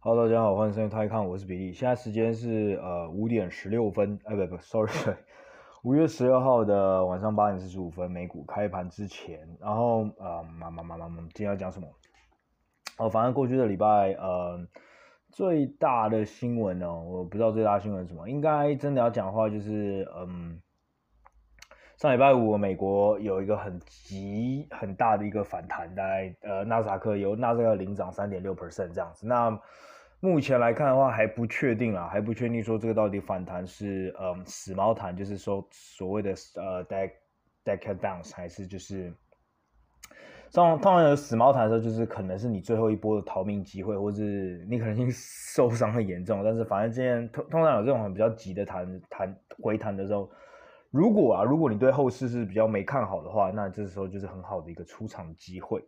Hello，大家好，欢迎收听泰康，我是比利。现在时间是呃五点十六分，哎不不，sorry，五月十六号的晚上八点四十五分，美股开盘之前。然后呃，妈妈妈妈妈，今天要讲什么？哦，反正过去的礼拜呃最大的新闻呢，我不知道最大的新闻是什么，应该真的要讲的话就是嗯。上礼拜五，美国有一个很急很大的一个反弹，大概呃，纳斯克由纳斯达克领涨三点六 percent 这样子。那目前来看的话，还不确定啦，还不确定说这个到底反弹是嗯死猫弹，就是说所谓的呃 dead dead downs 还是就是通常有死猫弹的时候，就是可能是你最后一波的逃命机会，或是你可能已经 受伤很严重，但是反正今天通通常有这种很比较急的弹弹回弹的时候。如果啊，如果你对后市是比较没看好的话，那这时候就是很好的一个出场机会。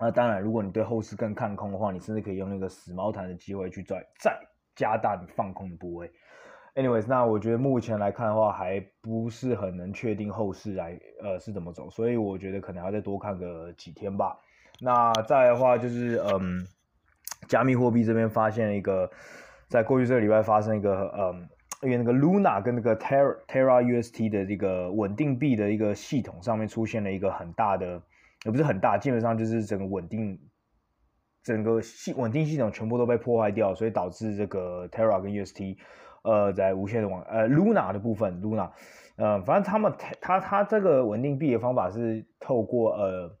那当然，如果你对后市更看空的话，你甚至可以用那个死猫弹的机会去再再加大你放空的部位。Anyways，那我觉得目前来看的话，还不是很能确定后市来呃是怎么走，所以我觉得可能要再多看个几天吧。那再的话就是嗯，加密货币这边发现一个，在过去这个礼拜发生一个嗯。因为那个 Luna 跟那个 Terra Terra UST 的这个稳定币的一个系统上面出现了一个很大的，也不是很大，基本上就是整个稳定，整个系稳定系统全部都被破坏掉，所以导致这个 Terra 跟 UST，呃，在无限的往呃 Luna 的部分 Luna，呃，反正他们他他这个稳定币的方法是透过呃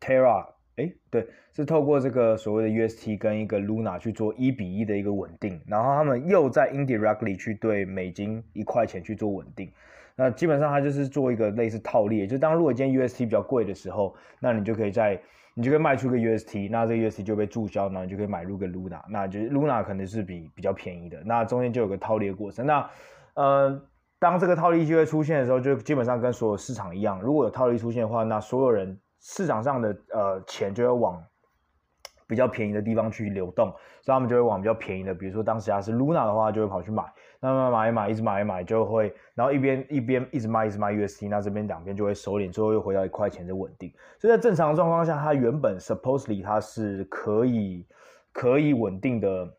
Terra。哎，对，是透过这个所谓的 UST 跟一个 Luna 去做一比一的一个稳定，然后他们又在 indirectly 去对美金一块钱去做稳定，那基本上它就是做一个类似套利，就当如果今天 UST 比较贵的时候，那你就可以在你就可以卖出个 UST，那这个 UST 就被注销，然后你就可以买入个 Luna，那就是 Luna 可能是比比较便宜的，那中间就有个套利的过程。那呃，当这个套利机会出现的时候，就基本上跟所有市场一样，如果有套利出现的话，那所有人。市场上的呃钱就会往比较便宜的地方去流动，所以他们就会往比较便宜的，比如说当时它是 Luna 的话，就会跑去买，那么买一买，一直买一买，就会，然后一边一边一直卖一直卖 UST，那这边两边就会收敛，最后又回到一块钱的稳定。所以在正常状况下，它原本 supposedly 它是可以可以稳定的，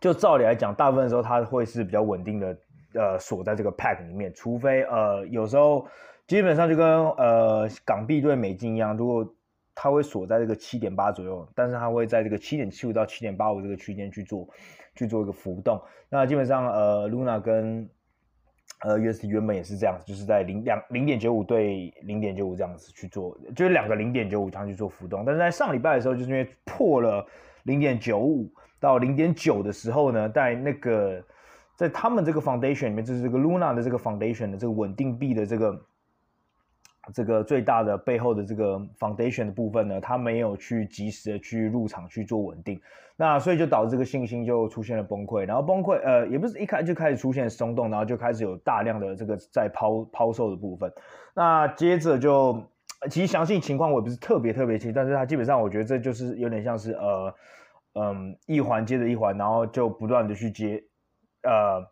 就照理来讲，大部分的时候它会是比较稳定的，呃，锁在这个 pack 里面，除非呃有时候。基本上就跟呃港币兑美金一样，如果它会锁在这个七点八左右，但是它会在这个七点七五到七点八五这个区间去做去做一个浮动。那基本上呃 Luna 跟呃 UST 原本也是这样子，就是在零两零点九五对零点九五这样子去做，就是两个零点九五这样去做浮动。但是在上礼拜的时候，就是因为破了零点九五到零点九的时候呢，在那个在他们这个 foundation 里面，就是这个 Luna 的这个 foundation 的这个稳定币的这个。这个最大的背后的这个 foundation 的部分呢，它没有去及时的去入场去做稳定，那所以就导致这个信心就出现了崩溃，然后崩溃呃也不是一开就开始出现松动，然后就开始有大量的这个在抛抛售的部分，那接着就其实详细情况我也不是特别特别清，但是它基本上我觉得这就是有点像是呃嗯一环接着一环，然后就不断的去接呃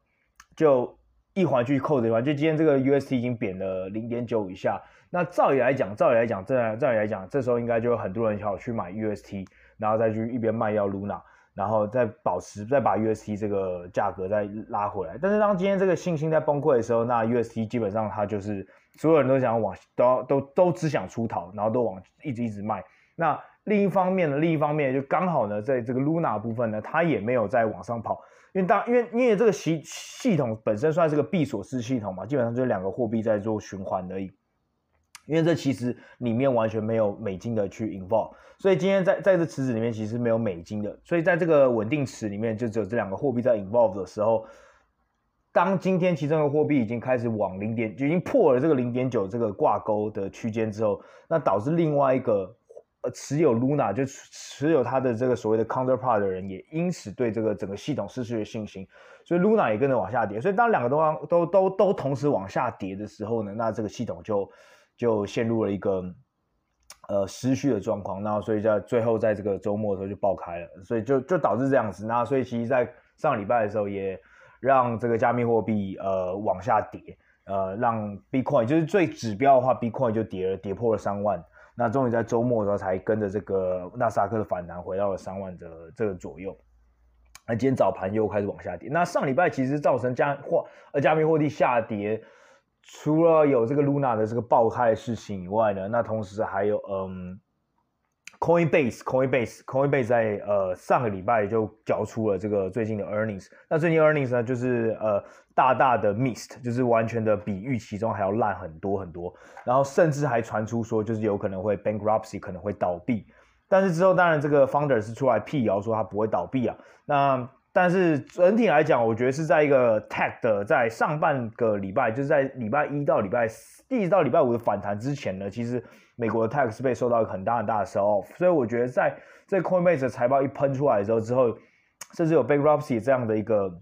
就一环去扣着一环，就今天这个 UST 已经贬了零点九以下。那照理来讲，照理来讲，这照理来讲，这时候应该就有很多人想要去买 UST，然后再去一边卖掉 Luna，然后再保持，再把 UST 这个价格再拉回来。但是当今天这个信心在崩溃的时候，那 UST 基本上它就是所有人都想往都都都只想出逃，然后都往一直一直卖。那另一方面呢，另一方面就刚好呢，在这个 Luna 部分呢，它也没有再往上跑，因为当因为因为这个系系统本身算是个闭锁式系统嘛，基本上就是两个货币在做循环而已。因为这其实里面完全没有美金的去 involve，所以今天在在这池子里面其实没有美金的，所以在这个稳定池里面就只有这两个货币在 involve 的时候，当今天其中的货币已经开始往零点就已经破了这个零点九这个挂钩的区间之后，那导致另外一个呃持有 Luna 就持有它的这个所谓的 counterpart 的人也因此对这个整个系统失去了信心，所以 Luna 也跟着往下跌，所以当两个都都都都都同时往下跌的时候呢，那这个系统就。就陷入了一个呃失序的状况，那所以在最后在这个周末的时候就爆开了，所以就就导致这样子。那所以其实，在上礼拜的时候也让这个加密货币呃往下跌，呃让 Bitcoin 就是最指标的话，Bitcoin 就跌了，跌破了三万。那终于在周末的时候才跟着这个纳斯达克的反弹回到了三万的这个左右。那今天早盘又开始往下跌。那上礼拜其实造成加货呃加密货币下跌，除了有这个 Luna 的这个爆开的事情以外呢，那同时还有嗯。Coinbase，Coinbase，Coinbase 在呃上个礼拜就交出了这个最近的 earnings。那最近 earnings 呢，就是呃大大的 missed，就是完全的比预期中还要烂很多很多。然后甚至还传出说，就是有可能会 bankruptcy，可能会倒闭。但是之后当然这个 founder 是出来辟谣说他不会倒闭啊。那但是整体来讲，我觉得是在一个 tech 的在上半个礼拜，就是在礼拜一到礼拜四，一直到礼拜五的反弹之前呢，其实美国的 tech 是被受到一个很大很大的 sell off，所以我觉得在这 Coinbase 的财报一喷出来之后，之后甚至有 bankruptcy 这样的一个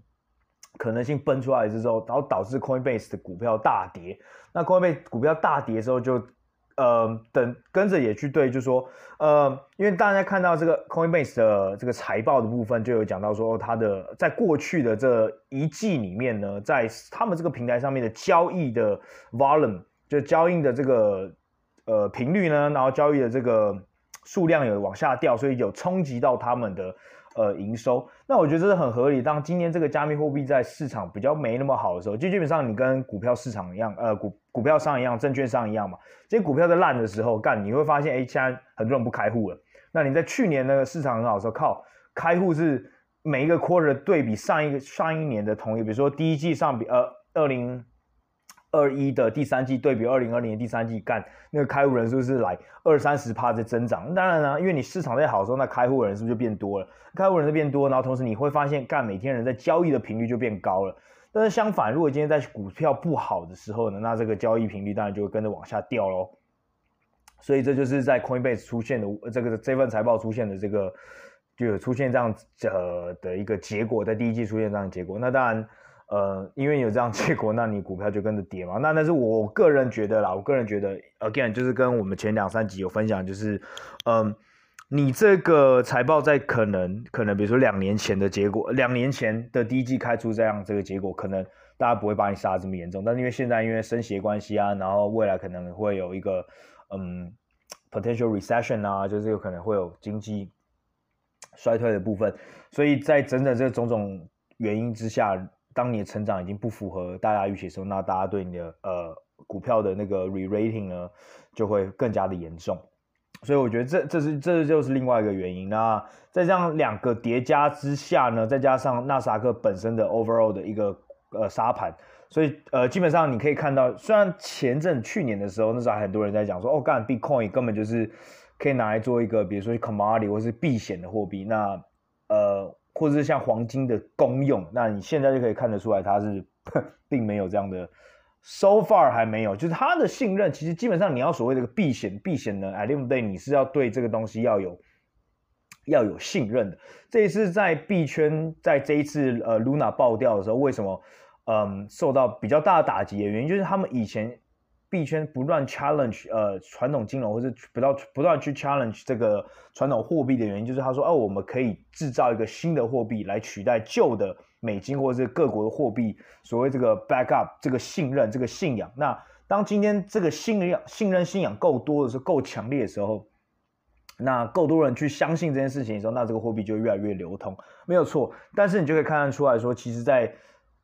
可能性喷出来之后，然后导致 Coinbase 的股票大跌。那 Coinbase 股票大跌之后就。呃，等跟着也去对，就说，呃，因为大家看到这个 Coinbase 的这个财报的部分，就有讲到说，它的在过去的这一季里面呢，在他们这个平台上面的交易的 volume，就交易的这个呃频率呢，然后交易的这个数量有往下掉，所以有冲击到他们的。呃，营收，那我觉得这是很合理。当今天这个加密货币在市场比较没那么好的时候，就基本上你跟股票市场一样，呃，股股票商一样，证券商一样嘛。这些股票在烂的时候，干你会发现，哎，现在很多人不开户了。那你在去年那个市场很好的时候，靠开户是每一个 quarter 对比上一个上一年的同一，比如说第一季上比呃二零。二一的第三季对比二零二零的第三季，干那个开户人数是来二三十趴的增长。当然呢，因为你市场在好的时候，那开户人是不是就变多了？开户人就变多，然后同时你会发现，干每天人在交易的频率就变高了。但是相反，如果今天在股票不好的时候呢，那这个交易频率当然就会跟着往下掉喽。所以这就是在 Coinbase 出现的这个这份财报出现的这个，就有出现这样呃的一个结果，在第一季出现这样的结果。那当然。呃，因为有这样结果，那你股票就跟着跌嘛。那但是我个人觉得啦，我个人觉得，again，就是跟我们前两三集有分享，就是，嗯、你这个财报在可能可能，比如说两年前的结果，两年前的第一季开出这样这个结果，可能大家不会把你杀这么严重。但是因为现在因为升息关系啊，然后未来可能会有一个嗯 potential recession 啊，就是有可能会有经济衰退的部分，所以在整整这种种原因之下。当你的成长已经不符合大家预期的时候，那大家对你的呃股票的那个 re-rating 呢，就会更加的严重。所以我觉得这这是这就是另外一个原因。那在这样两个叠加之下呢，再加上纳斯克本身的 overall 的一个呃沙盘，所以呃基本上你可以看到，虽然前阵去年的时候，那时候很多人在讲说，哦干 Bitcoin 根本就是可以拿来做一个比如说 commodity 或是避险的货币，那。或者是像黄金的功用，那你现在就可以看得出来，它是 并没有这样的，so far 还没有，就是它的信任，其实基本上你要所谓的个避险，避险呢，at the end of day 你是要对这个东西要有要有信任的。这一次在币圈，在这一次呃 Luna 爆掉的时候，为什么嗯受到比较大的打击的原因，就是他们以前。币圈不断 challenge 呃传统金融，或者不断不断去 challenge 这个传统货币的原因，就是他说哦，我们可以制造一个新的货币来取代旧的美金或者是各国的货币，所谓这个 backup 这个信任这个信仰。那当今天这个信任信任信仰够多的时候，够强烈的时候，那够多人去相信这件事情的时候，那这个货币就越来越流通，没有错。但是你就可以看得出来说，其实，在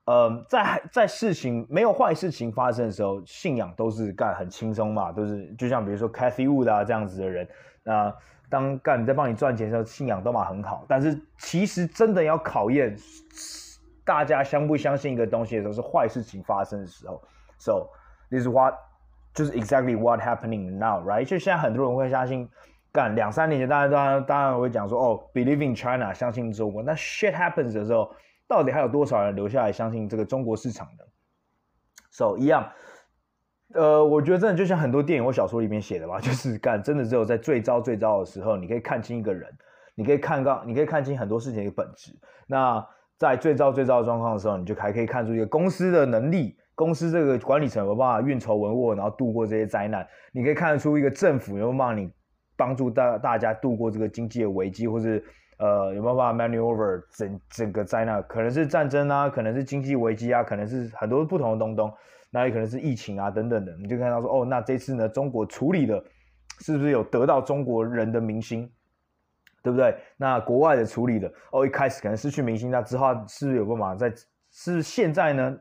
呃，在在事情没有坏事情发生的时候，信仰都是干很轻松嘛，都是就像比如说 Cathy Wood 啊这样子的人，那当干在帮你赚钱的时候，信仰都嘛很好。但是其实真的要考验大家相不相信一个东西的时候，是坏事情发生的时候。So this is what 就是 exactly what happening now，right？就现在很多人会相信，干两三年前大家当然当然会讲说，哦，believe in China，相信中国。那 shit happens 的时候。到底还有多少人留下来相信这个中国市场的？So 一样，呃，我觉得真的就像很多电影或小说里面写的吧，就是干真的只有在最糟最糟的时候，你可以看清一个人，你可以看到，你可以看清很多事情的本质。那在最糟最糟的状况的时候，你就还可以看出一个公司的能力，公司这个管理层有没有办法运筹帷幄，然后度过这些灾难。你可以看得出一个政府有没有帮你帮助大大家度过这个经济的危机，或是。呃，有没有办法 maneuver 整整个灾难？可能是战争啊，可能是经济危机啊，可能是很多不同的东东，那也可能是疫情啊等等的。你就看到说，哦，那这次呢，中国处理的是不是有得到中国人的民心，对不对？那国外的处理的哦，一开始可能失去民心，那之后是不是有办法在？是现在呢？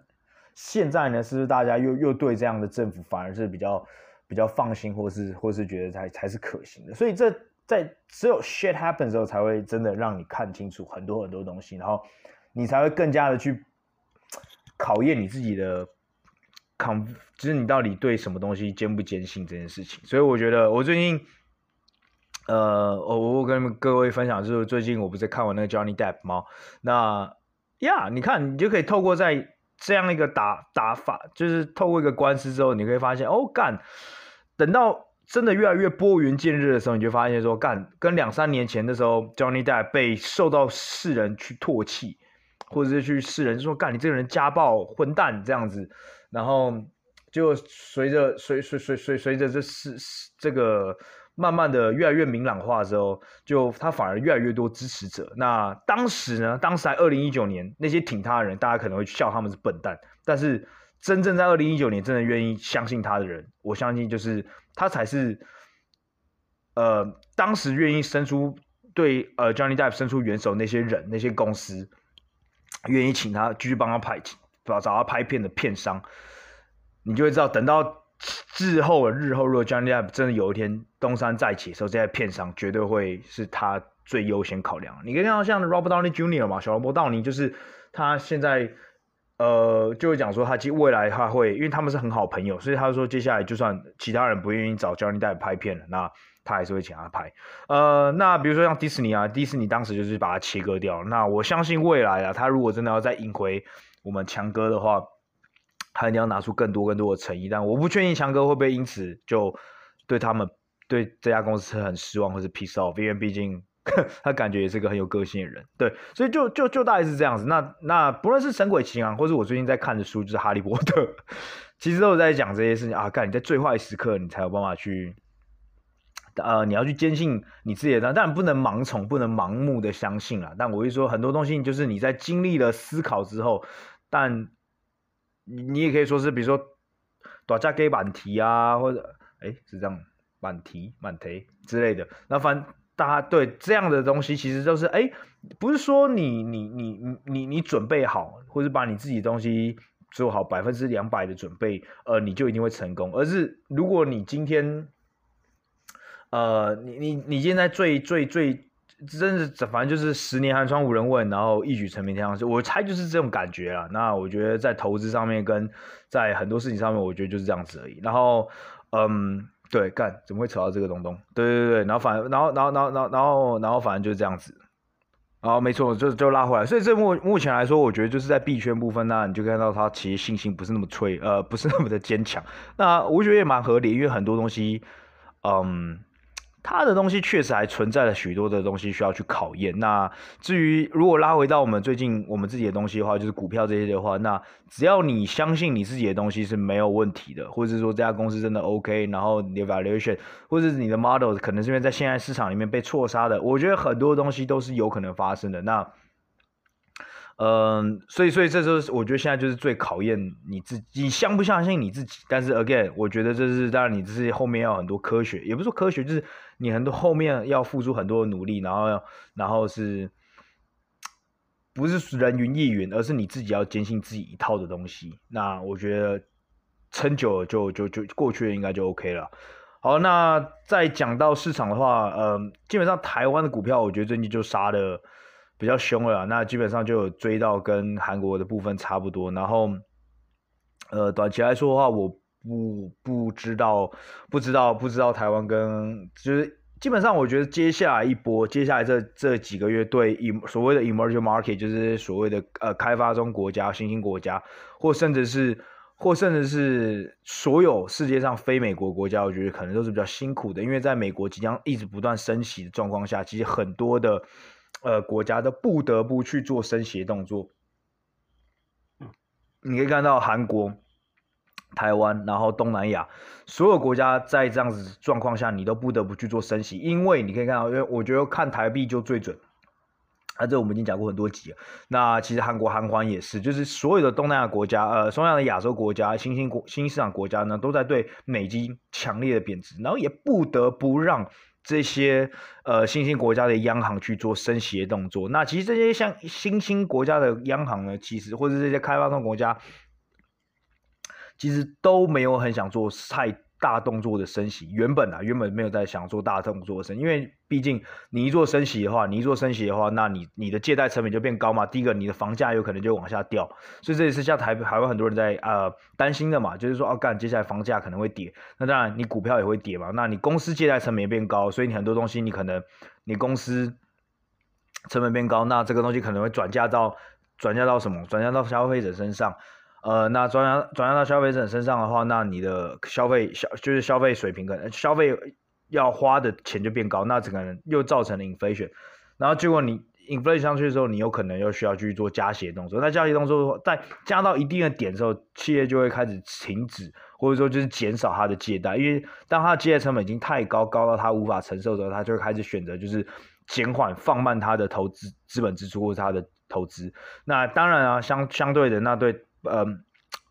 现在呢？是不是大家又又对这样的政府反而是比较比较放心，或是或是觉得才才是可行的？所以这在只有 shit happen 的时候，才会真的让你看清楚很多很多东西，然后你才会更加的去考验你自己的。抗，就是你到底对什么东西坚不坚信这件事情，所以我觉得我最近，呃，我我跟各位分享就是最近我不是看完那个 Johnny Depp 吗？那呀，你看你就可以透过在这样一个打打法，就是透过一个官司之后，你可以发现哦干，等到真的越来越拨云见日的时候，你就发现说干，跟两三年前的时候 Johnny Depp 被受到世人去唾弃，或者是去世人说干你这个人家暴混蛋这样子。然后就随着随随随随随着这是这个慢慢的越来越明朗化之后，就他反而越来越多支持者。那当时呢，当时在二零一九年，那些挺他的人，大家可能会笑他们是笨蛋。但是真正在二零一九年真的愿意相信他的人，我相信就是他才是，呃，当时愿意伸出对呃 Johnny Depp 伸出援手那些人，那些公司愿意请他继续帮他拍找找他拍片的片商，你就会知道，等到日后日后，如果 Johnny Depp 真的有一天东山再起的时候，这些片商绝对会是他最优先考量。你可以看到像 Robert Downey Jr. 嘛，小罗伯道尼就是他现在呃就会讲说，他其实未来他会，因为他们是很好朋友，所以他说接下来就算其他人不愿意找 Johnny Depp 拍片了，那他还是会请他拍。呃，那比如说像迪士尼啊，迪士尼当时就是把它切割掉。那我相信未来啊，他如果真的要再引回。我们强哥的话，他一定要拿出更多更多的诚意，但我不确定强哥会不会因此就对他们对这家公司很失望，或是 peace off，因为毕竟 他感觉也是个很有个性的人，对，所以就就就大概是这样子。那那不论是神鬼奇航，或是我最近在看的书，就是哈利波特，其实都有在讲这些事情啊。干，你在最坏时刻，你才有办法去，呃，你要去坚信你自己的，当然不能盲从，不能盲目的相信啊。但我会说很多东西，就是你在经历了思考之后。但你也可以说是，比如说大家给满题啊，或者哎是这样满题满题之类的。那反大家对这样的东西，其实都是哎，不是说你你你你你你准备好，或者把你自己的东西做好百分之两百的准备，呃，你就一定会成功。而是如果你今天，呃，你你你现在最最最。真是，反正就是十年寒窗无人问，然后一举成名天下事。我猜就是这种感觉啦。那我觉得在投资上面跟在很多事情上面，我觉得就是这样子而已。然后，嗯，对，干怎么会扯到这个东东？对对对，然后反，然后然后然后然后然后然后反正就是这样子。然后没错，就就拉回来。所以这目目前来说，我觉得就是在币圈部分，那你就看到它其实信心不是那么脆，呃，不是那么的坚强。那我觉得也蛮合理，因为很多东西，嗯。他的东西确实还存在了许多的东西需要去考验。那至于如果拉回到我们最近我们自己的东西的话，就是股票这些的话，那只要你相信你自己的东西是没有问题的，或者是说这家公司真的 OK，然后你的 valuation 或者是你的 model 可能是因为在现在市场里面被错杀的，我觉得很多东西都是有可能发生的。那嗯，所以，所以这就是我觉得现在就是最考验你自己，你相不相信你自己。但是，again，我觉得这是当然，你这是后面要很多科学，也不是说科学，就是你很多后面要付出很多的努力，然后，然后是，不是人云亦云，而是你自己要坚信自己一套的东西。那我觉得撑久了就就就过去了，应该就 OK 了。好，那再讲到市场的话，嗯，基本上台湾的股票，我觉得最近就杀的。比较凶了，那基本上就追到跟韩国的部分差不多。然后，呃，短期来说的话，我不不知道，不知道，不知道台湾跟就是基本上，我觉得接下来一波，接下来这这几个月对所谓的 emerging market，就是所谓的呃开发中国家、新兴国家，或甚至是或甚至是所有世界上非美国国家，我觉得可能都是比较辛苦的，因为在美国即将一直不断升息的状况下，其实很多的。呃，国家都不得不去做升息动作。你可以看到韩国、台湾，然后东南亚所有国家在这样子状况下，你都不得不去做升息，因为你可以看到，因为我觉得看台币就最准。啊，这我们已经讲过很多集了。那其实韩国韩环也是，就是所有的东南亚国家，呃，所有的亚洲国家、新兴国、新兴市场国家呢，都在对美金强烈的贬值，然后也不得不让这些呃新兴国家的央行去做升息的动作。那其实这些像新兴国家的央行呢，其实或者这些开发中国家，其实都没有很想做太。大动作的升息，原本啊，原本没有在想做大动作的升，因为毕竟你一做升息的话，你一做升息的话，那你你的借贷成本就变高嘛。第一个，你的房价有可能就往下掉，所以这也是像台还有很多人在呃担心的嘛，就是说哦，干接下来房价可能会跌，那当然你股票也会跌嘛。那你公司借贷成本也变高，所以你很多东西你可能你公司成本变高，那这个东西可能会转嫁到转嫁到什么？转嫁到消费者身上。呃，那转让转让到消费者身上的话，那你的消费消就是消费水平可能消费要花的钱就变高，那这个人又造成了 inflation，然后结果你 inflation 上去的时候，你有可能又需要去做加息动作，那加息动作在加到一定的点之后，企业就会开始停止或者说就是减少它的借贷，因为当它的借贷成本已经太高，高到它无法承受的时候，它就会开始选择就是减缓放慢它的投资资本支出或者它的投资，那当然啊，相相对的那对。呃，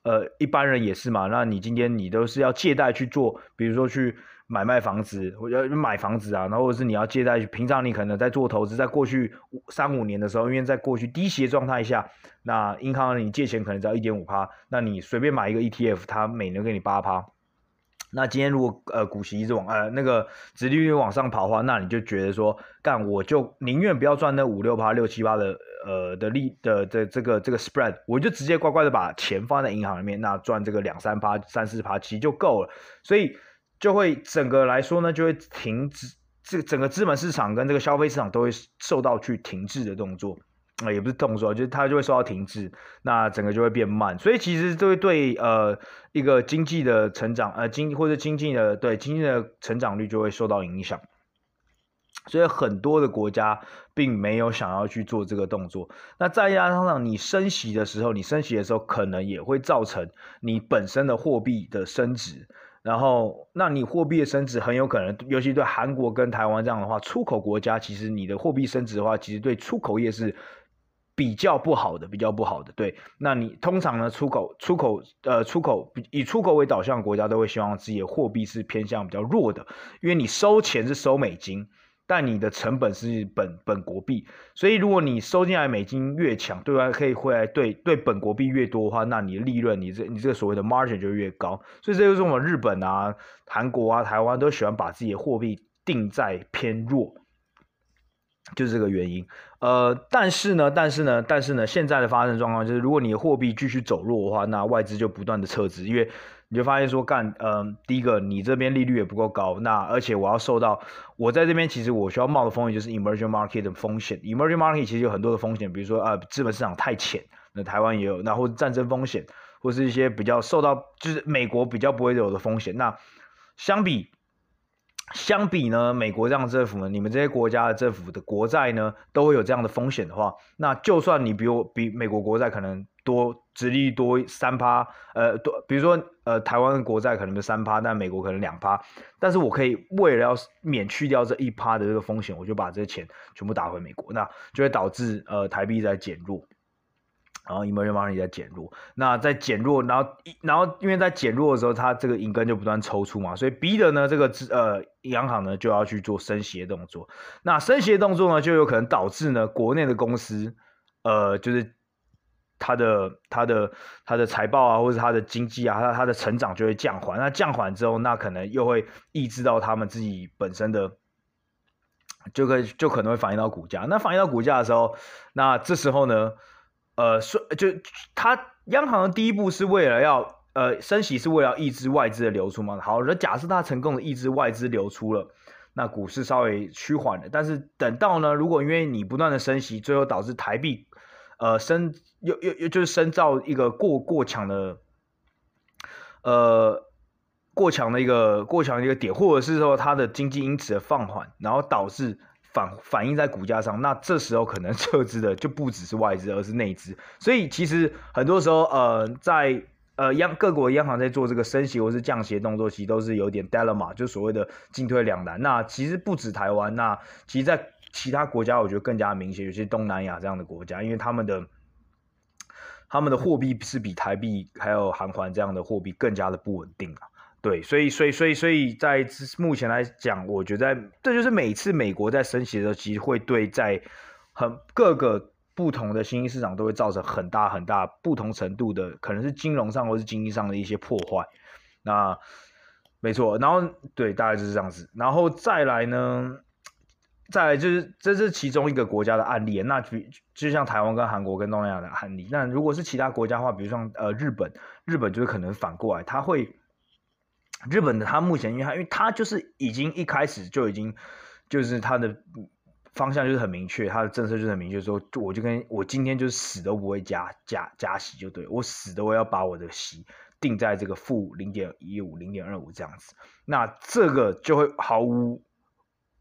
呃，一般人也是嘛。那你今天你都是要借贷去做，比如说去买卖房子，或者买房子啊，然后或者是你要借贷去。平常你可能在做投资，在过去三五年的时候，因为在过去低息的状态下，那银行你借钱可能只要一点五趴，那你随便买一个 ETF，它每年给你八趴。那今天如果呃股息一直往呃那个殖利率往上跑的话，那你就觉得说，干我就宁愿不要赚那五六趴、六七趴的。呃的利的的这个这个 spread，我就直接乖乖的把钱放在银行里面，那赚这个两三趴、三四趴其实就够了，所以就会整个来说呢，就会停止，这整个资本市场跟这个消费市场都会受到去停滞的动作，啊、也不是动作，就是它就会受到停滞，那整个就会变慢，所以其实这会对呃一个经济的成长，呃经或者经济的对经济的成长率就会受到影响。所以很多的国家并没有想要去做这个动作。那再加上你升息的时候，你升息的时候可能也会造成你本身的货币的升值。然后，那你货币的升值很有可能，尤其对韩国跟台湾这样的话，出口国家，其实你的货币升值的话，其实对出口业是比较不好的，比较不好的。对，那你通常呢，出口出口呃出口以出口为导向的国家都会希望自己的货币是偏向比较弱的，因为你收钱是收美金。但你的成本是本本国币，所以如果你收进来美金越强，对外可以回来对对本国币越多的话，那你的利润，你这你这个所谓的 margin 就越高。所以这就是我们日本啊、韩国啊、台湾都喜欢把自己的货币定在偏弱，就是这个原因。呃，但是呢，但是呢，但是呢，现在的发生状况就是，如果你的货币继续走弱的话，那外资就不断的撤资，因为。你就发现说干，嗯、第一个你这边利率也不够高，那而且我要受到我在这边其实我需要冒的风险就是 emerging market 的风险，emerging market 其实有很多的风险，比如说啊资本市场太浅，那台湾也有，那或者战争风险，或是一些比较受到就是美国比较不会有的风险。那相比相比呢，美国这样的政府呢，你们这些国家的政府的国债呢都会有这样的风险的话，那就算你比我比美国国债可能。多殖利率多三趴，呃，多比如说呃，台湾的国债可能是三趴，但美国可能两趴，但是我可以为了要免去掉这一趴的这个风险，我就把这些钱全部打回美国，那就会导致呃台币在减弱，然后 emerging market 在减弱，那在减弱，然后然后因为在减弱的时候，它这个银根就不断抽出嘛，所以逼的呢这个呃央行呢就要去做升息的动作，那升息的动作呢就有可能导致呢国内的公司呃就是。它的它的它的财报啊，或者它的经济啊，它它的成长就会降缓。那降缓之后，那可能又会抑制到他们自己本身的，就可就可能会反映到股价。那反映到股价的时候，那这时候呢，呃，说就它央行的第一步是为了要呃升息，是为了抑制外资的流出嘛。好，那假设它成功的抑制外资流出了，那股市稍微趋缓了。但是等到呢，如果因为你不断的升息，最后导致台币。呃，升又又又就是深造一个过过强的，呃，过强的一个过强的一个点，或者是说它的经济因此的放缓，然后导致反反映在股价上，那这时候可能 撤资的就不只是外资，而是内资。所以其实很多时候，呃，在呃央各国央行在做这个升息或是降息的动作，其实都是有点 dilemma，就所谓的进退两难。那其实不止台湾，那其实在其他国家我觉得更加明显，尤其是东南亚这样的国家，因为他们的他们的货币是比台币还有韩元这样的货币更加的不稳定啊。对，所以所以所以所以在目前来讲，我觉得这就是每次美国在升息的时候，其实会对在很各个不同的新兴市场都会造成很大很大不同程度的，可能是金融上或是经济上的一些破坏。那没错，然后对，大概就是这样子，然后再来呢，再来就是这是其中一个国家的案例。那比就像台湾跟韩国跟东南亚的案例。那如果是其他国家的话，比如说呃日本，日本就是可能反过来，他会。日本的他目前，因为他因为他就是已经一开始就已经就是他的方向就是很明确，他的政策就是很明确，说我就跟我今天就是死都不会加加加息，就对，我死都要把我的息定在这个负零点一五、零点二五这样子，那这个就会毫无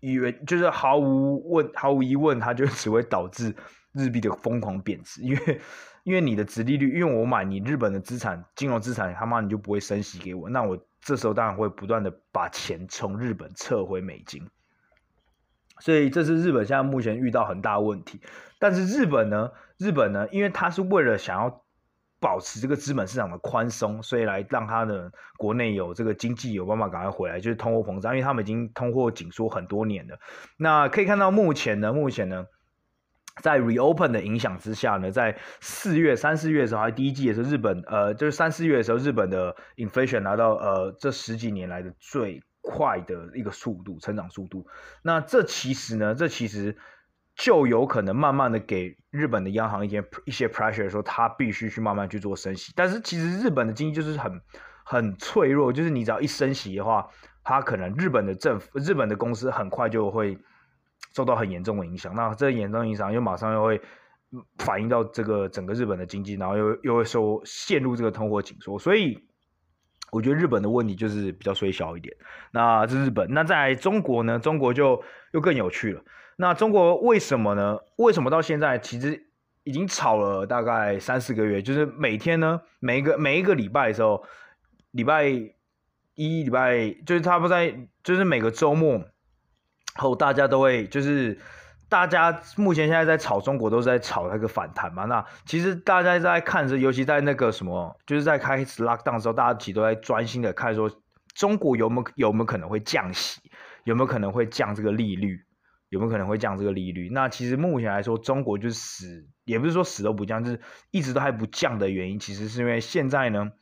疑问，就是毫无问毫无疑问，它就只会导致日币的疯狂贬值，因为因为你的殖利率，因为我买你日本的资产，金融资产，他妈你就不会升息给我，那我。这时候当然会不断的把钱从日本撤回美金，所以这是日本现在目前遇到很大的问题。但是日本呢，日本呢，因为它是为了想要保持这个资本市场的宽松，所以来让它的国内有这个经济有办法赶快回来，就是通货膨胀，因为他们已经通货紧缩很多年了。那可以看到目前呢，目前呢。在 reopen 的影响之下呢，在四月、三四月的时候，还第一季的时候，日本呃，就是三四月的时候，日本的 inflation 拿到呃这十几年来的最快的一个速度，成长速度。那这其实呢，这其实就有可能慢慢的给日本的央行一些一些 pressure，说他必须去慢慢去做升息。但是其实日本的经济就是很很脆弱，就是你只要一升息的话，它可能日本的政府、日本的公司很快就会。受到很严重的影响，那这严重影响又马上又会反映到这个整个日本的经济，然后又又会受陷入这个通货紧缩，所以我觉得日本的问题就是比较衰小一点。那这日本，那在中国呢？中国就又更有趣了。那中国为什么呢？为什么到现在其实已经炒了大概三四个月？就是每天呢，每一个每一个礼拜的时候，礼拜一、礼拜就是差不多在，就是每个周末。后大家都会就是，大家目前现在在炒中国都是在炒那个反弹嘛。那其实大家在看着，尤其在那个什么，就是在开始 lockdown 的时候，大家其实都在专心的看说，中国有没有有没有可能会降息，有没有可能会降这个利率，有没有可能会降这个利率？那其实目前来说，中国就是死，也不是说死都不降，就是一直都还不降的原因，其实是因为现在呢。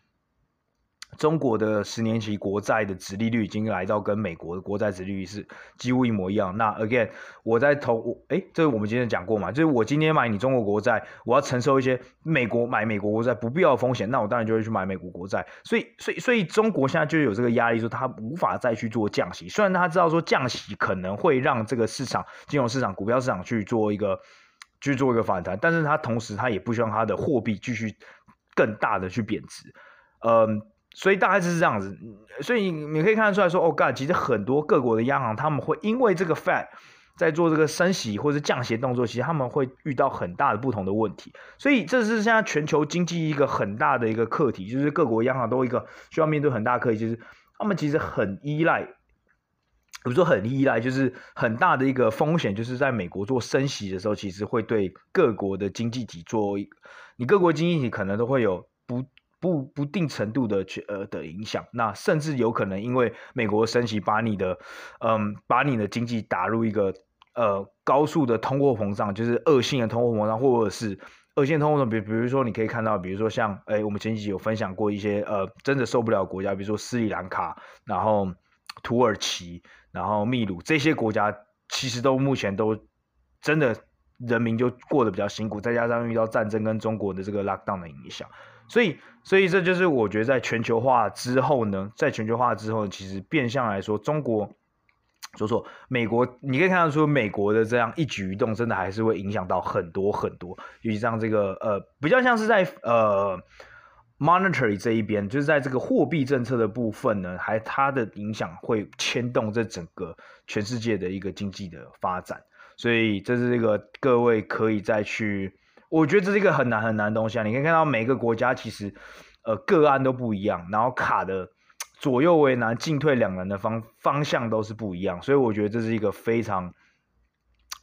中国的十年期国债的殖利率已经来到跟美国的国债殖利率是几乎一模一样。那 again，我在投我哎，这个我们今天讲过嘛，就是我今天买你中国国债，我要承受一些美国买美国国债不必要的风险，那我当然就会去买美国国债。所以，所以，所以中国现在就有这个压力，说他无法再去做降息。虽然他知道说降息可能会让这个市场、金融市场、股票市场去做一个去做一个反弹，但是他同时他也不希望他的货币继续更大的去贬值。嗯。所以大概就是这样子，所以你可以看得出来说，哦，God，其实很多各国的央行他们会因为这个 Fed 在做这个升息或者降息动作，其实他们会遇到很大的不同的问题。所以这是现在全球经济一个很大的一个课题，就是各国央行都一个需要面对很大课题，就是他们其实很依赖，比如说很依赖，就是很大的一个风险，就是在美国做升息的时候，其实会对各国的经济体做，你各国经济体可能都会有不。不不定程度的去呃的影响，那甚至有可能因为美国升息，把你的嗯把你的经济打入一个呃高速的通货膨胀，就是恶性的通货膨胀，或者是恶性通货膨胀，比比如说你可以看到，比如说像哎我们前几集有分享过一些呃真的受不了国家，比如说斯里兰卡，然后土耳其，然后秘鲁这些国家，其实都目前都真的人民就过得比较辛苦，再加上遇到战争跟中国的这个 lockdown 的影响。所以，所以这就是我觉得在全球化之后呢，在全球化之后，其实变相来说，中国，说说美国，你可以看到说，美国的这样一举一动，真的还是会影响到很多很多，尤其像这个呃，比较像是在呃 monetary 这一边，就是在这个货币政策的部分呢，还它的影响会牵动这整个全世界的一个经济的发展。所以，这是这个各位可以再去。我觉得这是一个很难很难的东西啊！你可以看到每个国家其实，呃，个案都不一样，然后卡的左右为难、进退两难的方方向都是不一样，所以我觉得这是一个非常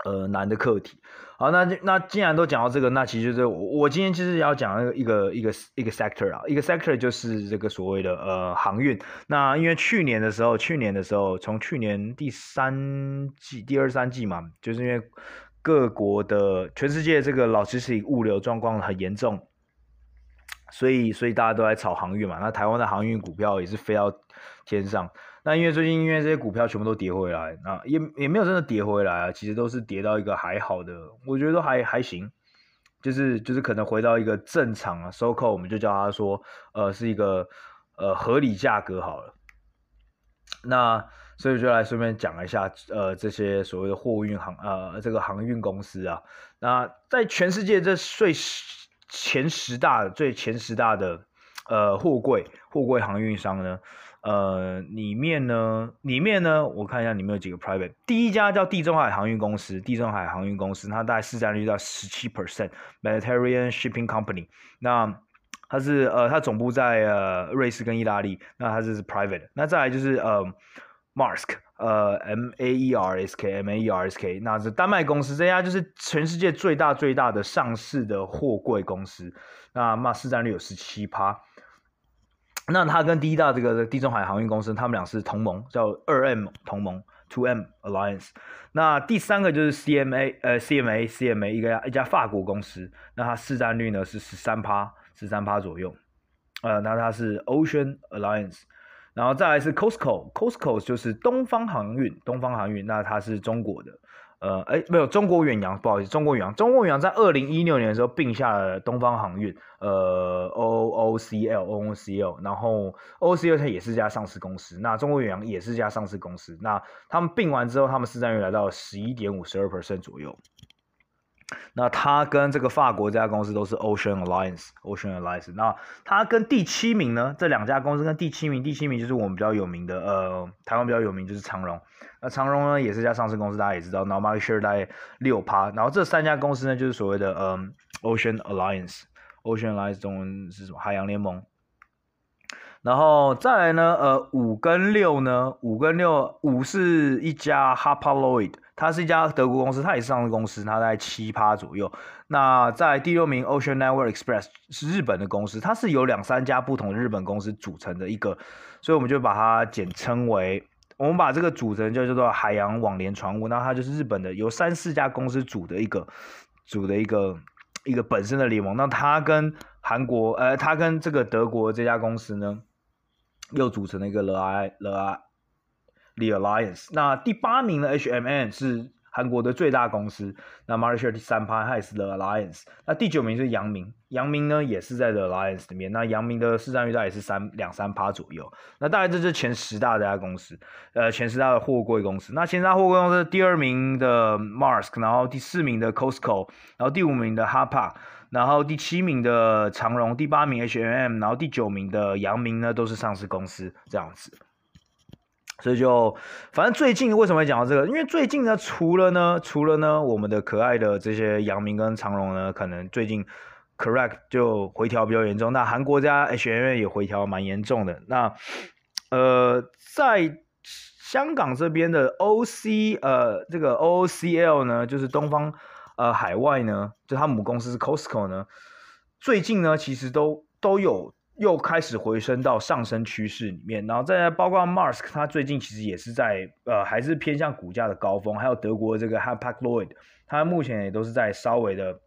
呃难的课题。好，那那既然都讲到这个，那其实就是我我今天其实要讲一个一个一个一个 sector 啊，一个 sector 就是这个所谓的呃航运。那因为去年的时候，去年的时候，从去年第三季、第二三季嘛，就是因为各国的全世界这个 logistics 物流状况很严重，所以所以大家都在炒航运嘛。那台湾的航运股票也是飞到天上。那因为最近因为这些股票全部都跌回来，啊也也没有真的跌回来啊，其实都是跌到一个还好的，我觉得都还还行，就是就是可能回到一个正常啊，收购我们就叫他说，呃，是一个呃合理价格好了。那所以就来顺便讲一下，呃，这些所谓的货运航呃这个航运公司啊，那在全世界这最前十大最前十大的呃货柜货柜航运商呢。呃，里面呢，里面呢，我看一下里面有几个 private。第一家叫地中海航运公司，地中海航运公司，它大概市占率到十七 percent，Mediterranean Shipping Company。那它是呃，它总部在呃瑞士跟意大利。那它是 private。那再来就是呃 Marsk，呃，M A E R S K，M A E R S K，那是丹麦公司，这家就是全世界最大最大的上市的货柜公司。那嘛，市占率有十七趴。那它跟第一大这个地中海航运公司，他们俩是同盟，叫二 M 同盟 （Two M Alliance）。那第三个就是 CMA，呃，CMA，CMA 一个一家法国公司，那它市占率呢是十三趴，十三趴左右。呃，那它是 Ocean Alliance，然后再来是 Costco，Costco 就是东方航运，东方航运，那它是中国的。呃，哎，没有，中国远洋，不好意思，中国远洋，中国远洋在二零一六年的时候并下了东方航运，呃，O O C L，O O C L，然后 O O C L 它也是家上市公司，那中国远洋也是家上市公司，那他们并完之后，他们市占率来到十一点五十二 percent 左右。那它跟这个法国这家公司都是 Ocean Alliance，Ocean Alliance。那它跟第七名呢？这两家公司跟第七名，第七名就是我们比较有名的，呃，台湾比较有名就是长荣。那长荣呢也是一家上市公司，大家也知道，然后 market share 大概六趴。然后这三家公司呢就是所谓的嗯 Ocean Alliance，Ocean Alliance 中文是什么？海洋联盟。然后再来呢，呃，五跟六呢，五跟六，五是一家 Harper Lloyd 它是一家德国公司，它也是上市公司，它在七趴左右。那在第六名 Ocean Network Express 是日本的公司，它是由两三家不同的日本公司组成的一个，所以我们就把它简称为，我们把这个组成就叫做海洋网联船务，那它就是日本的由三四家公司组的一个组的一个一个本身的联盟。那它跟韩国，呃，它跟这个德国这家公司呢，又组成了一个 The I The I The Alliance。那第八名的 HMM 是韩国的最大公司，那 m a r s h a r 第三趴，它也是 The Alliance。那第九名是阳明，阳明呢也是在 The Alliance 里面。那阳明的市占率大概也是三两三趴左右。那大概这是前十大的家公司，呃，前十大的货柜公司。那前十大货柜公司第二名的 Mars，然后第四名的 Costco，然后第五名的 Hapa。然后第七名的长荣，第八名 H&M，然后第九名的阳明呢，都是上市公司这样子。所以就反正最近为什么会讲到这个？因为最近呢，除了呢，除了呢，我们的可爱的这些阳明跟长荣呢，可能最近 correct 就回调比较严重。那韩国家 H&M 也回调蛮严重的。那呃，在香港这边的 OC 呃，这个 OOCL 呢，就是东方。呃，海外呢，就他母公司是 Costco 呢，最近呢，其实都都有又开始回升到上升趋势里面，然后再包括 Mars，它最近其实也是在呃，还是偏向股价的高峰，还有德国这个 Hapag-Lloyd，它目前也都是在稍微的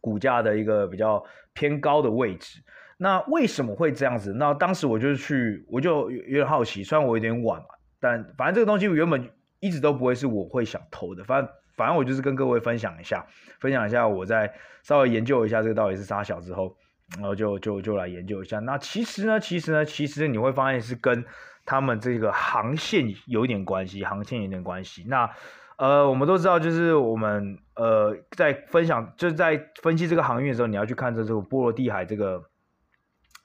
股价的一个比较偏高的位置。那为什么会这样子？那当时我就去，我就有点好奇，虽然我有点晚嘛，但反正这个东西原本一直都不会是我会想投的，反正。反正我就是跟各位分享一下，分享一下我在稍微研究一下这个到底是啥小之后，然后就就就来研究一下。那其实呢，其实呢，其实你会发现是跟他们这个航线有一点关系，航线有点关系。那呃，我们都知道，就是我们呃在分享，就是在分析这个航运的时候，你要去看这这个波罗的海这个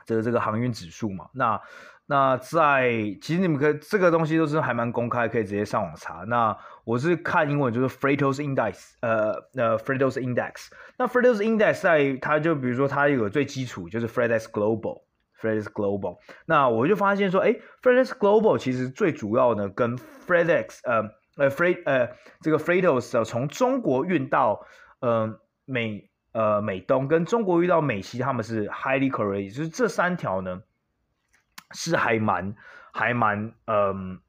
这个这个航运指数嘛。那那在其实你们可以这个东西都是还蛮公开，可以直接上网查。那我是看英文，就是 Freitos Index，呃呃 Freightos Index。那 Freitos Index 在它就比如说它有个最基础就是 FedEx Global，FedEx Global。那我就发现说，哎，FedEx Global 其实最主要呢跟 f r e d e x 呃呃 Fre 呃这个 Freightos 从中国运到呃美呃美东跟中国运到美西，他们是 highly correlated，就是这三条呢是还蛮还蛮嗯。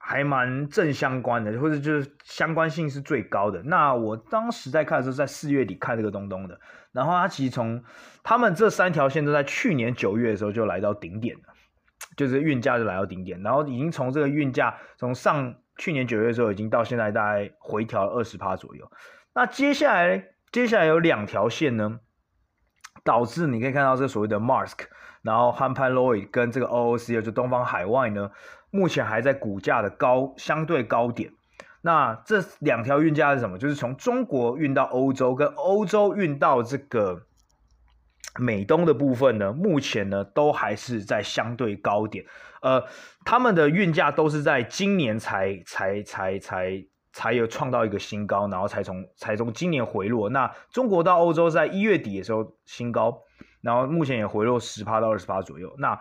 还蛮正相关的，或者就是相关性是最高的。那我当时在看的时候，在四月底看这个东东的，然后它其实从他们这三条线都在去年九月的时候就来到顶点了，就是运价就来到顶点，然后已经从这个运价从上去年九月的时候已经到现在大概回调二十趴左右。那接下来接下来有两条线呢，导致你可以看到这所谓的 mask 然后 Hapag-Lloyd 跟这个 OOC 就东方海外呢。目前还在股价的高相对高点，那这两条运价是什么？就是从中国运到欧洲，跟欧洲运到这个美东的部分呢，目前呢都还是在相对高点。呃，他们的运价都是在今年才才才才才有创到一个新高，然后才从才从今年回落。那中国到欧洲在一月底的时候新高，然后目前也回落十趴到二十趴左右。那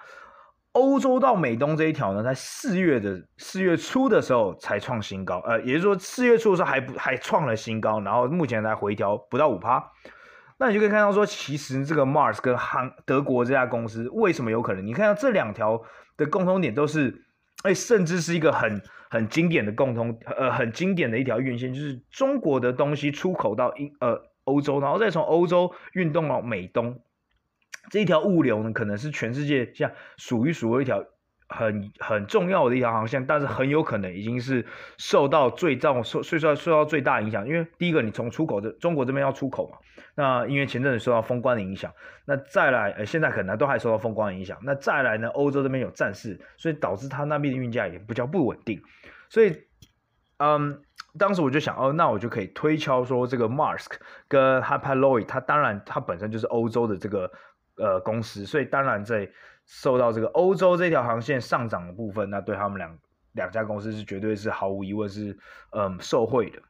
欧洲到美东这一条呢，在四月的四月初的时候才创新高，呃，也就是说四月初的时候还不还创了新高，然后目前才回调不到五趴。那你就可以看到说，其实这个 Mars 跟韩德国这家公司为什么有可能？你看到这两条的共通点都是，哎，甚至是一个很很经典的共通，呃，很经典的一条运线，就是中国的东西出口到英呃欧洲，然后再从欧洲运动到美东。这一条物流呢，可能是全世界像数一数二一条很很重要的一条航线，但是很有可能已经是受到最重受受受受到最大影响。因为第一个，你从出口的中国这边要出口嘛，那因为前阵子受到封关的影响，那再来呃现在可能都还受到封关的影响，那再来呢，欧洲这边有战事，所以导致它那边的运价也比较不稳定。所以，嗯，当时我就想，哦，那我就可以推敲说，这个 Mask 跟 Hapag-Lloyd 它当然它本身就是欧洲的这个。呃，公司，所以当然在受到这个欧洲这条航线上涨的部分，那对他们两两家公司是绝对是毫无疑问是嗯受惠的。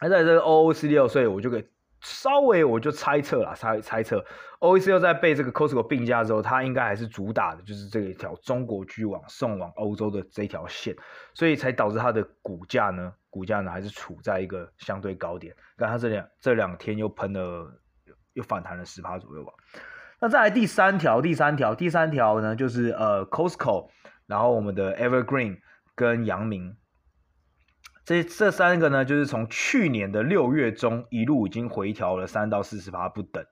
那在这个 OOC 六，所以我就给稍微我就猜测了，猜猜测 OOC 六在被这个 COSCO 并驾之后，它应该还是主打的就是这一条中国巨网送往欧洲的这条线，所以才导致它的股价呢，股价呢还是处在一个相对高点。但它这两这两天又喷了，又反弹了十趴左右吧。那再来第三条，第三条，第三条呢，就是呃，Costco，然后我们的 Evergreen 跟阳明，这这三个呢，就是从去年的六月中一路已经回调了三到四十趴不等。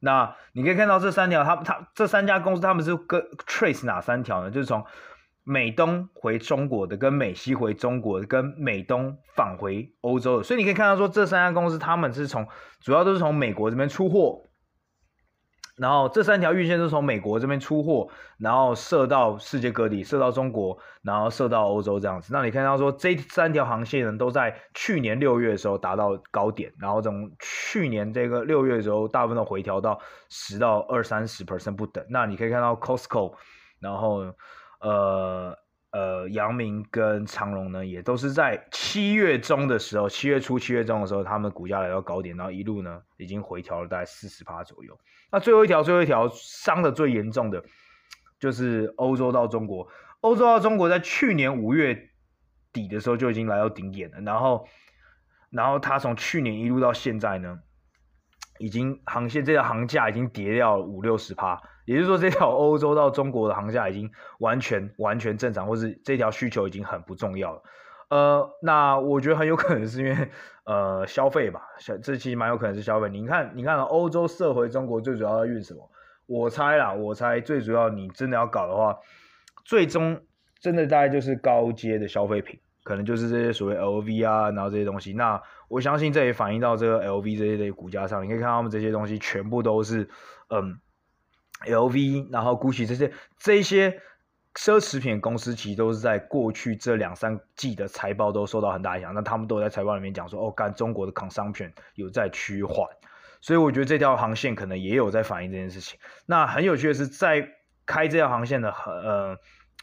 那你可以看到这三条，他他这三家公司，他们是跟 trace 哪三条呢？就是从美东回中国的，跟美西回中国的，跟美东返回欧洲的。所以你可以看到说，这三家公司他们是从主要都是从美国这边出货。然后这三条运线是从美国这边出货，然后射到世界各地，射到中国，然后射到欧洲这样子。那你看到说这三条航线呢，都在去年六月的时候达到高点，然后从去年这个六月的时候，大部分都回调到十到二三十 percent 不等。那你可以看到 Costco，然后呃。呃，阳明跟长荣呢，也都是在七月中的时候，七月初、七月中的时候，他们股价来到高点，然后一路呢，已经回调了大概四十趴左右。那最后一条，最后一条伤的最严重的，就是欧洲到中国。欧洲到中国，在去年五月底的时候就已经来到顶点了，然后，然后它从去年一路到现在呢，已经航线这条航价已经跌掉了五六十趴。也就是说，这条欧洲到中国的航线已经完全完全正常，或是这条需求已经很不重要了。呃，那我觉得很有可能是因为呃消费吧，这其实蛮有可能是消费。你看，你看欧洲射回中国最主要要运什么？我猜啦，我猜最主要你真的要搞的话，最终真的大概就是高阶的消费品，可能就是这些所谓 LV 啊，然后这些东西。那我相信这也反映到这个 LV 这些的股价上，你可以看他们这些东西全部都是嗯。LV，然后 Gucci 这些这些奢侈品公司，其实都是在过去这两三季的财报都受到很大影响。那他们都在财报里面讲说，哦，干中国的 consumption 有在趋缓，所以我觉得这条航线可能也有在反映这件事情。那很有趣的是，在开这条航线的很呃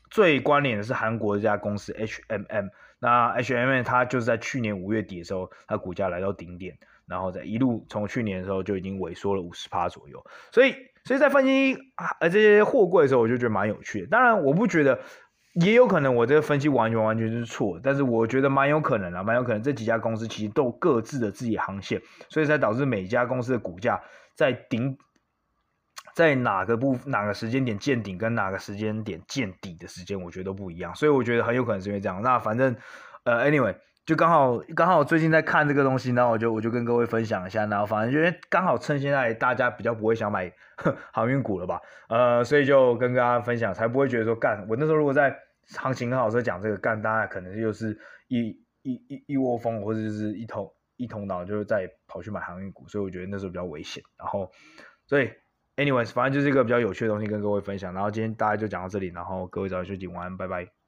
最关联的是韩国这家公司 HMM。那 HMM 它就是在去年五月底的时候，它股价来到顶点，然后在一路从去年的时候就已经萎缩了五十趴左右，所以。所以在分析啊，这些货柜的时候，我就觉得蛮有趣的。当然，我不觉得也有可能我这个分析完全完全是错，但是我觉得蛮有可能啊，蛮有可能这几家公司其实都各自的自己航线，所以才导致每家公司的股价在顶，在哪个部哪个时间点见顶，跟哪个时间点见底的时间，我觉得都不一样，所以我觉得很有可能是因为这样。那反正呃，anyway，就刚好刚好最近在看这个东西，然后我就我就跟各位分享一下，然后反正因为刚好趁现在大家比较不会想买 航运股了吧，呃，所以就跟大家分享，才不会觉得说干我那时候如果在。行情很好，所以讲这个干，大家可能就是一一一一窝蜂，或者就是一头一头脑，就是在跑去买航运股，所以我觉得那时候比较危险。然后，所以，anyways，反正就是一个比较有趣的东西跟各位分享。然后今天大家就讲到这里，然后各位早点休息，晚安，拜拜。